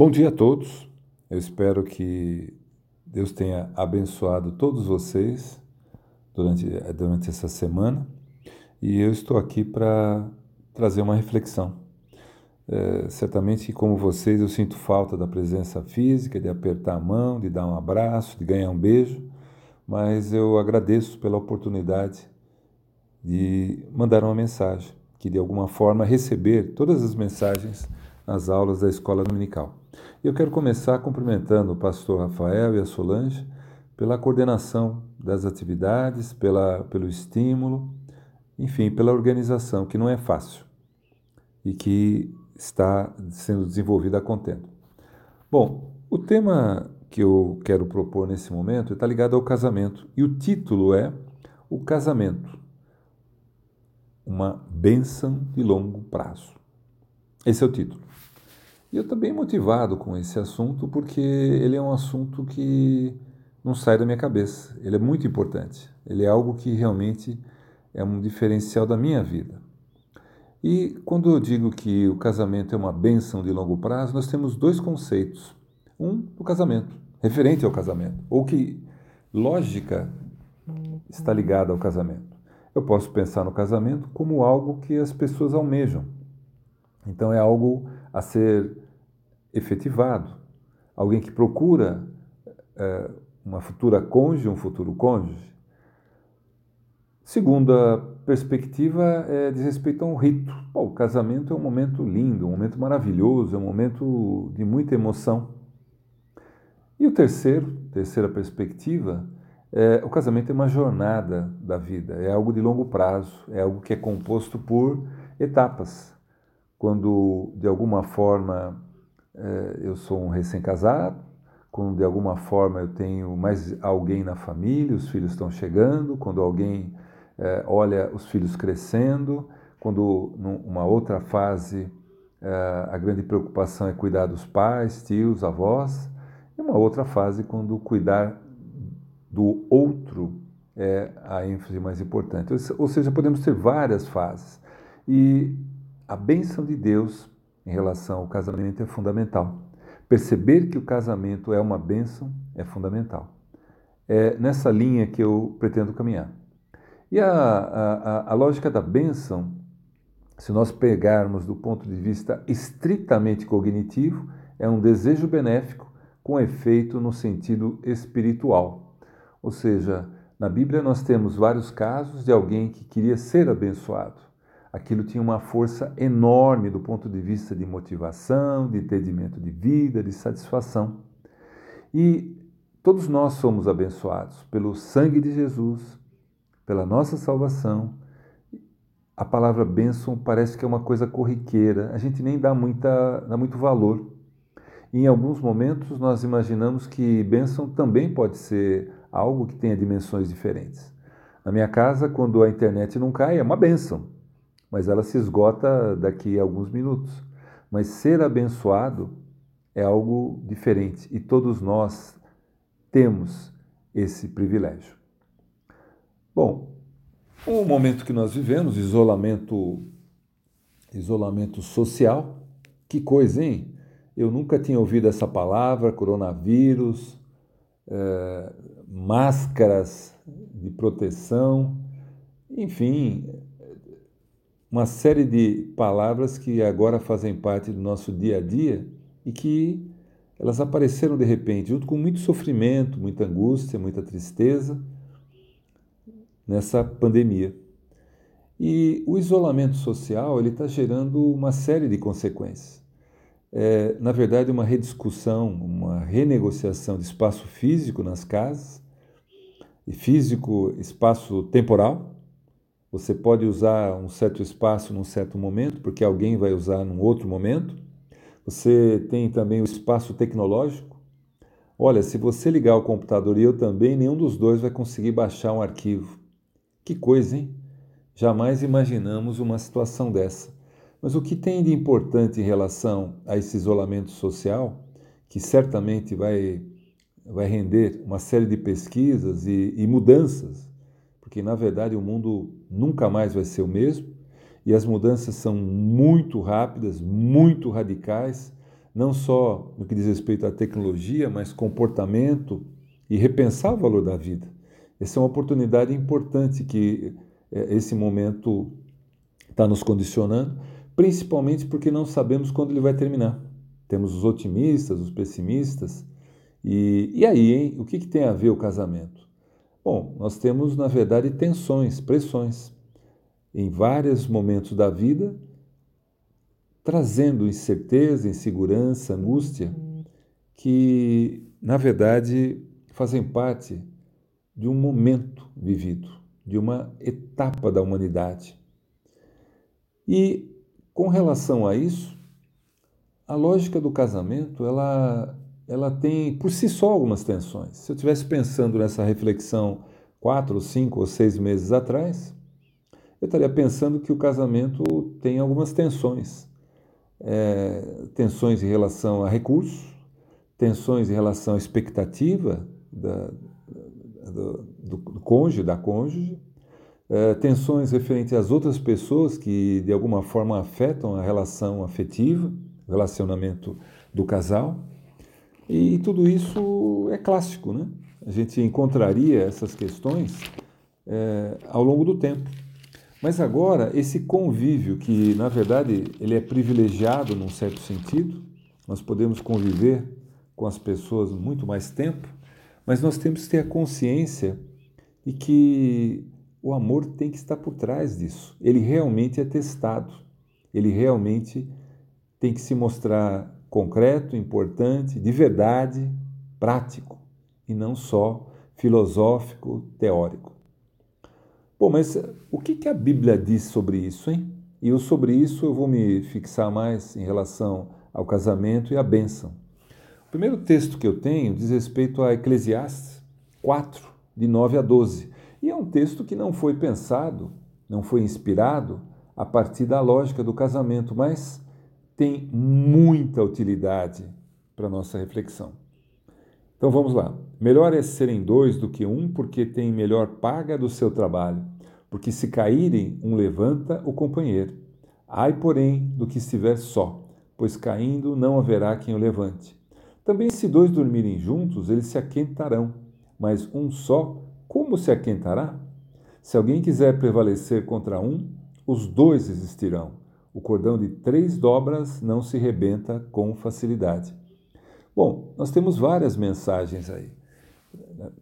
Bom dia a todos. Eu espero que Deus tenha abençoado todos vocês durante, durante essa semana e eu estou aqui para trazer uma reflexão. É, certamente, como vocês, eu sinto falta da presença física, de apertar a mão, de dar um abraço, de ganhar um beijo, mas eu agradeço pela oportunidade de mandar uma mensagem, que de alguma forma receber todas as mensagens nas aulas da escola dominical. Eu quero começar cumprimentando o pastor Rafael e a Solange pela coordenação das atividades, pela, pelo estímulo, enfim, pela organização, que não é fácil e que está sendo desenvolvida a contento. Bom, o tema que eu quero propor nesse momento está ligado ao casamento e o título é O Casamento, uma bênção de longo prazo. Esse é o título. E eu estou bem motivado com esse assunto porque ele é um assunto que não sai da minha cabeça. Ele é muito importante. Ele é algo que realmente é um diferencial da minha vida. E quando eu digo que o casamento é uma bênção de longo prazo, nós temos dois conceitos. Um, do casamento, referente ao casamento, ou que lógica está ligada ao casamento. Eu posso pensar no casamento como algo que as pessoas almejam. Então é algo a ser efetivado. Alguém que procura é, uma futura cônjuge, um futuro cônjuge. Segunda perspectiva é diz respeito a um rito. Bom, o casamento é um momento lindo, um momento maravilhoso, é um momento de muita emoção. E o terceiro, terceira perspectiva, é, o casamento é uma jornada da vida, é algo de longo prazo, é algo que é composto por etapas. Quando de alguma forma é, eu sou um recém-casado, quando de alguma forma eu tenho mais alguém na família, os filhos estão chegando, quando alguém é, olha os filhos crescendo, quando numa outra fase é, a grande preocupação é cuidar dos pais, tios, avós, e uma outra fase quando cuidar do outro é a ênfase mais importante. Ou seja, podemos ter várias fases. E a bênção de Deus em relação ao casamento é fundamental. Perceber que o casamento é uma bênção é fundamental. É nessa linha que eu pretendo caminhar. E a, a, a lógica da bênção, se nós pegarmos do ponto de vista estritamente cognitivo, é um desejo benéfico com efeito no sentido espiritual. Ou seja, na Bíblia nós temos vários casos de alguém que queria ser abençoado aquilo tinha uma força enorme do ponto de vista de motivação, de entendimento de vida, de satisfação. E todos nós somos abençoados pelo sangue de Jesus, pela nossa salvação. A palavra bênção parece que é uma coisa corriqueira, a gente nem dá, muita, dá muito valor. em alguns momentos nós imaginamos que bênção também pode ser algo que tenha dimensões diferentes. Na minha casa, quando a internet não cai, é uma bênção mas ela se esgota daqui a alguns minutos. Mas ser abençoado é algo diferente e todos nós temos esse privilégio. Bom, o momento que nós vivemos, isolamento, isolamento social, que coisa, hein? Eu nunca tinha ouvido essa palavra, coronavírus, é, máscaras de proteção, enfim, uma série de palavras que agora fazem parte do nosso dia a dia e que elas apareceram de repente, junto com muito sofrimento, muita angústia, muita tristeza nessa pandemia. E o isolamento social ele está gerando uma série de consequências. É, na verdade, uma rediscussão, uma renegociação de espaço físico nas casas, e físico, espaço temporal, você pode usar um certo espaço num certo momento, porque alguém vai usar num outro momento. Você tem também o espaço tecnológico. Olha, se você ligar o computador e eu também, nenhum dos dois vai conseguir baixar um arquivo. Que coisa, hein? Jamais imaginamos uma situação dessa. Mas o que tem de importante em relação a esse isolamento social, que certamente vai, vai render uma série de pesquisas e, e mudanças porque na verdade o mundo nunca mais vai ser o mesmo e as mudanças são muito rápidas, muito radicais, não só no que diz respeito à tecnologia, mas comportamento e repensar o valor da vida. Essa é uma oportunidade importante que é, esse momento está nos condicionando, principalmente porque não sabemos quando ele vai terminar. Temos os otimistas, os pessimistas. E, e aí, hein? O que, que tem a ver o casamento? Bom, nós temos, na verdade, tensões, pressões. Em vários momentos da vida, trazendo incerteza, insegurança, angústia, que, na verdade, fazem parte de um momento vivido, de uma etapa da humanidade. E com relação a isso, a lógica do casamento, ela ela tem por si só algumas tensões. Se eu estivesse pensando nessa reflexão quatro, cinco ou seis meses atrás, eu estaria pensando que o casamento tem algumas tensões. É, tensões em relação a recursos, tensões em relação à expectativa da, do, do, do cônjuge, da cônjuge, é, tensões referentes às outras pessoas que de alguma forma afetam a relação afetiva, o relacionamento do casal. E tudo isso é clássico, né? A gente encontraria essas questões é, ao longo do tempo. Mas agora, esse convívio, que na verdade ele é privilegiado num certo sentido, nós podemos conviver com as pessoas muito mais tempo, mas nós temos que ter a consciência de que o amor tem que estar por trás disso. Ele realmente é testado. Ele realmente tem que se mostrar concreto, importante, de verdade, prático e não só filosófico, teórico. Bom, mas o que, que a Bíblia diz sobre isso, hein? E eu, sobre isso eu vou me fixar mais em relação ao casamento e à bênção. O primeiro texto que eu tenho diz respeito a Eclesiastes 4, de 9 a 12. E é um texto que não foi pensado, não foi inspirado a partir da lógica do casamento, mas tem muita utilidade para a nossa reflexão. Então vamos lá. Melhor é serem dois do que um, porque tem melhor paga do seu trabalho. Porque se caírem, um levanta o companheiro. Ai, porém, do que estiver só, pois caindo não haverá quem o levante. Também se dois dormirem juntos, eles se aquentarão, mas um só, como se aquentará? Se alguém quiser prevalecer contra um, os dois existirão. O cordão de três dobras não se rebenta com facilidade. Bom, nós temos várias mensagens aí.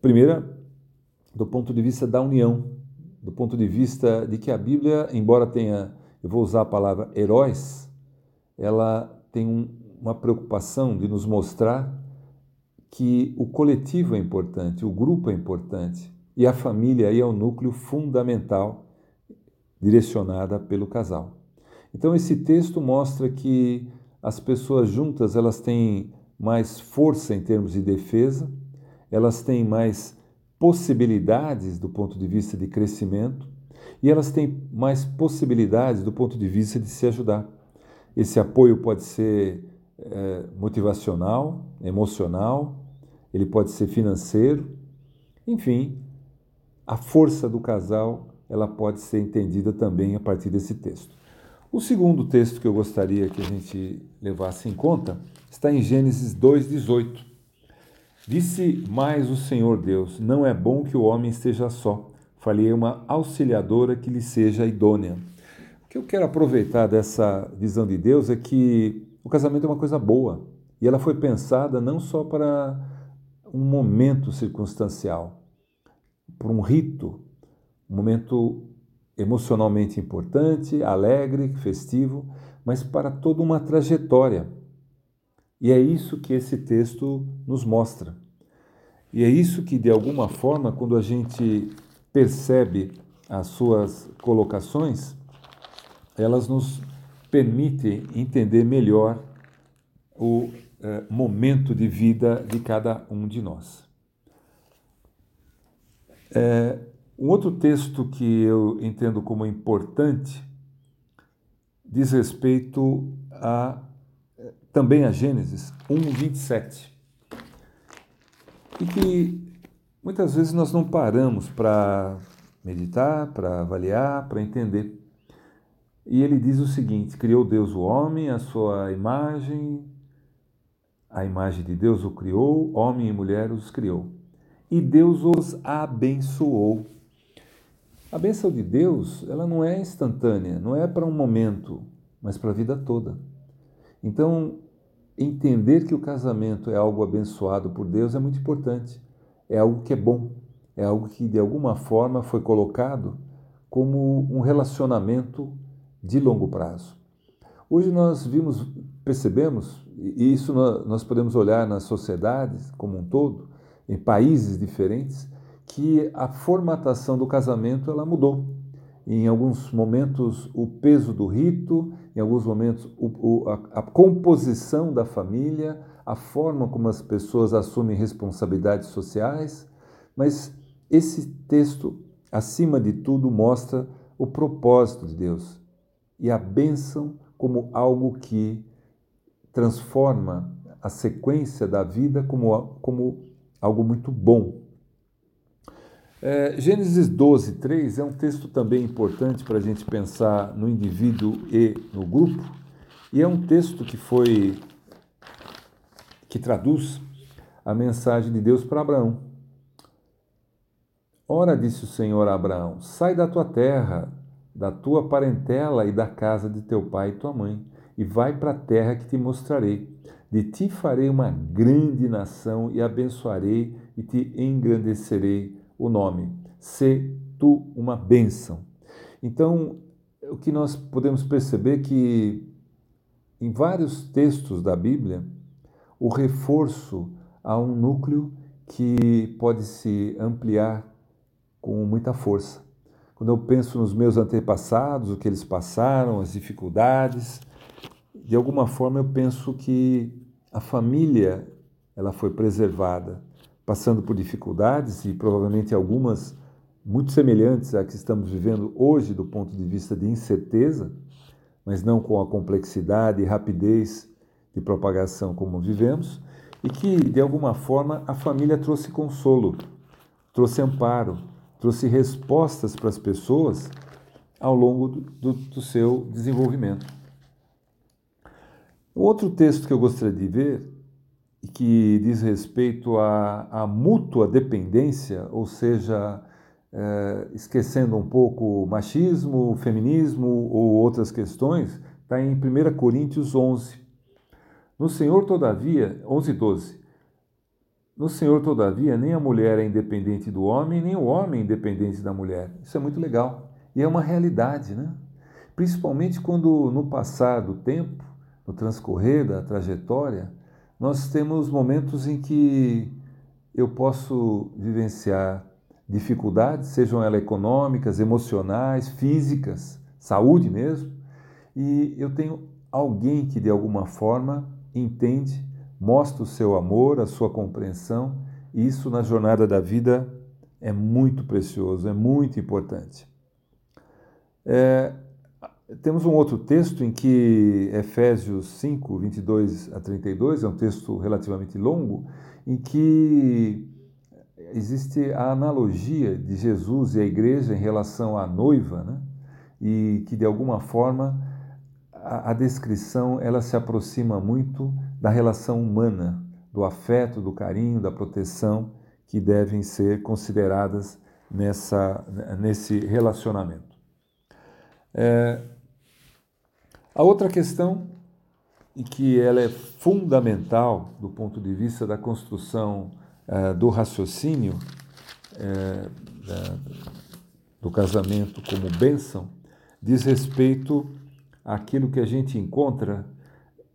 Primeira, do ponto de vista da união, do ponto de vista de que a Bíblia, embora tenha, eu vou usar a palavra heróis, ela tem um, uma preocupação de nos mostrar que o coletivo é importante, o grupo é importante e a família aí é o núcleo fundamental direcionada pelo casal. Então esse texto mostra que as pessoas juntas elas têm mais força em termos de defesa, elas têm mais possibilidades do ponto de vista de crescimento e elas têm mais possibilidades do ponto de vista de se ajudar. Esse apoio pode ser é, motivacional, emocional, ele pode ser financeiro, enfim, a força do casal ela pode ser entendida também a partir desse texto. O segundo texto que eu gostaria que a gente levasse em conta está em Gênesis 2,18. Disse mais o Senhor Deus: Não é bom que o homem esteja só. Falei uma auxiliadora que lhe seja idônea. O que eu quero aproveitar dessa visão de Deus é que o casamento é uma coisa boa e ela foi pensada não só para um momento circunstancial, por um rito, um momento emocionalmente importante, alegre, festivo, mas para toda uma trajetória. E é isso que esse texto nos mostra. E é isso que, de alguma forma, quando a gente percebe as suas colocações, elas nos permitem entender melhor o eh, momento de vida de cada um de nós. É, um outro texto que eu entendo como importante diz respeito a também a Gênesis 1:27. E que muitas vezes nós não paramos para meditar, para avaliar, para entender. E ele diz o seguinte: Criou Deus o homem, a sua imagem, a imagem de Deus o criou, homem e mulher os criou. E Deus os abençoou. A bênção de Deus, ela não é instantânea, não é para um momento, mas para a vida toda. Então, entender que o casamento é algo abençoado por Deus é muito importante. É algo que é bom, é algo que de alguma forma foi colocado como um relacionamento de longo prazo. Hoje nós vimos, percebemos, e isso nós podemos olhar nas sociedades como um todo, em países diferentes, que a formatação do casamento ela mudou. Em alguns momentos o peso do rito, em alguns momentos o, o, a, a composição da família, a forma como as pessoas assumem responsabilidades sociais, mas esse texto, acima de tudo, mostra o propósito de Deus e a bênção como algo que transforma a sequência da vida como, como algo muito bom. É, Gênesis 12, 3 é um texto também importante para a gente pensar no indivíduo e no grupo, e é um texto que foi que traduz a mensagem de Deus para Abraão. Ora, disse o Senhor a Abraão: Sai da tua terra, da tua parentela e da casa de teu pai e tua mãe, e vai para a terra que te mostrarei. De ti farei uma grande nação e abençoarei e te engrandecerei o nome. Se tu uma bênção. Então, o que nós podemos perceber é que em vários textos da Bíblia, o reforço a um núcleo que pode se ampliar com muita força. Quando eu penso nos meus antepassados, o que eles passaram, as dificuldades, de alguma forma eu penso que a família ela foi preservada, passando por dificuldades e provavelmente algumas muito semelhantes à que estamos vivendo hoje do ponto de vista de incerteza, mas não com a complexidade e rapidez de propagação como vivemos, e que de alguma forma a família trouxe consolo, trouxe amparo, trouxe respostas para as pessoas ao longo do, do, seu desenvolvimento. O outro texto que eu gostaria de ver, que diz respeito à, à mútua dependência, ou seja, é, esquecendo um pouco o machismo, o feminismo ou outras questões, está em 1 Coríntios 11. No Senhor, todavia, 11, 12. No Senhor, todavia, nem a mulher é independente do homem, nem o homem é independente da mulher. Isso é muito legal. E é uma realidade, né? Principalmente quando no passar do tempo, no transcorrer da trajetória, nós temos momentos em que eu posso vivenciar dificuldades, sejam elas econômicas, emocionais, físicas, saúde mesmo, e eu tenho alguém que de alguma forma entende mostra o seu amor, a sua compreensão, e isso na jornada da vida é muito precioso, é muito importante. É, temos um outro texto em que, Efésios 5, 22 a 32, é um texto relativamente longo, em que existe a analogia de Jesus e a igreja em relação à noiva, né? e que de alguma forma a, a descrição ela se aproxima muito da relação humana, do afeto, do carinho, da proteção que devem ser consideradas nessa, nesse relacionamento. É, a outra questão, e que ela é fundamental do ponto de vista da construção é, do raciocínio é, do casamento como bênção, diz respeito àquilo que a gente encontra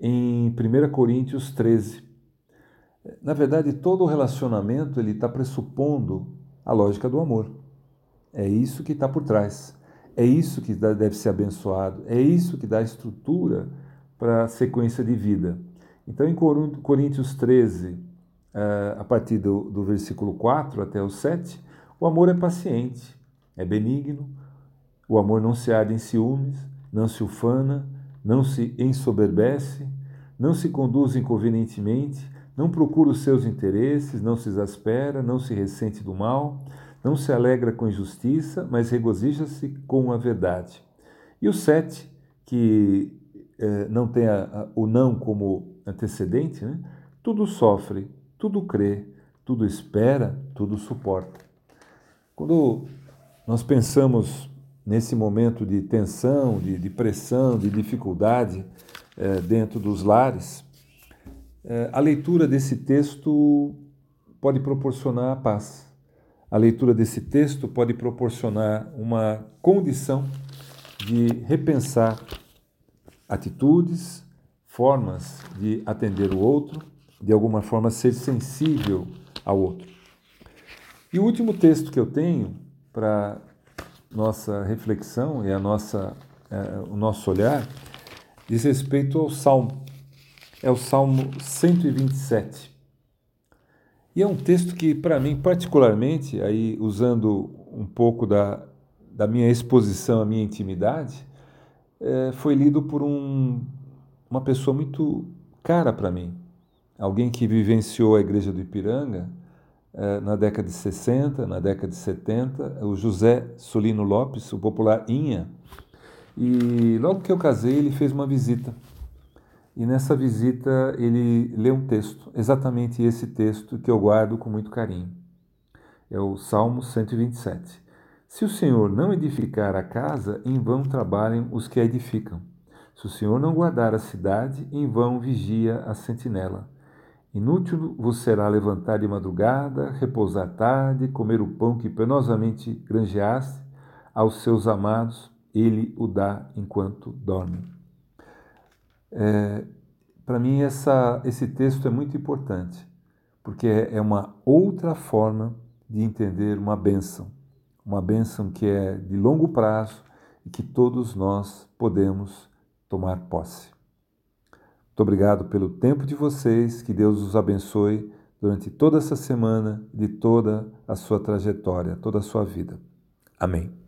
em 1 Coríntios 13. Na verdade, todo relacionamento ele está pressupondo a lógica do amor. É isso que está por trás. É isso que deve ser abençoado. É isso que dá estrutura para a sequência de vida. Então, em Coríntios 13, eh, a partir do, do versículo 4 até o 7, o amor é paciente, é benigno, o amor não se arde em ciúmes, não se ufana, não se ensoberbece, não se conduz inconvenientemente, não procura os seus interesses, não se exaspera, não se ressente do mal, não se alegra com injustiça, mas regozija-se com a verdade. E o sete, que eh, não tem a, a, o não como antecedente, né? tudo sofre, tudo crê, tudo espera, tudo suporta. Quando nós pensamos nesse momento de tensão, de, de pressão, de dificuldade é, dentro dos lares, é, a leitura desse texto pode proporcionar a paz. A leitura desse texto pode proporcionar uma condição de repensar atitudes, formas de atender o outro, de alguma forma ser sensível ao outro. E o último texto que eu tenho para nossa reflexão e a nossa, é, o nosso olhar diz respeito ao Salmo. É o Salmo 127. E é um texto que, para mim, particularmente, aí usando um pouco da, da minha exposição, a minha intimidade, é, foi lido por um, uma pessoa muito cara para mim. Alguém que vivenciou a igreja do Ipiranga é, na década de 60, na década de 70, o José Solino Lopes, o popular Inha. E logo que eu casei, ele fez uma visita. E nessa visita ele leu um texto, exatamente esse texto que eu guardo com muito carinho. É o Salmo 127. Se o Senhor não edificar a casa, em vão trabalham os que a edificam. Se o Senhor não guardar a cidade, em vão vigia a sentinela. Inútil vos será levantar de madrugada, repousar tarde, comer o pão que penosamente granjeaste, aos seus amados ele o dá enquanto dorme. É, Para mim, essa, esse texto é muito importante, porque é, é uma outra forma de entender uma bênção, uma bênção que é de longo prazo e que todos nós podemos tomar posse. Muito obrigado pelo tempo de vocês, que Deus os abençoe durante toda essa semana, de toda a sua trajetória, toda a sua vida. Amém.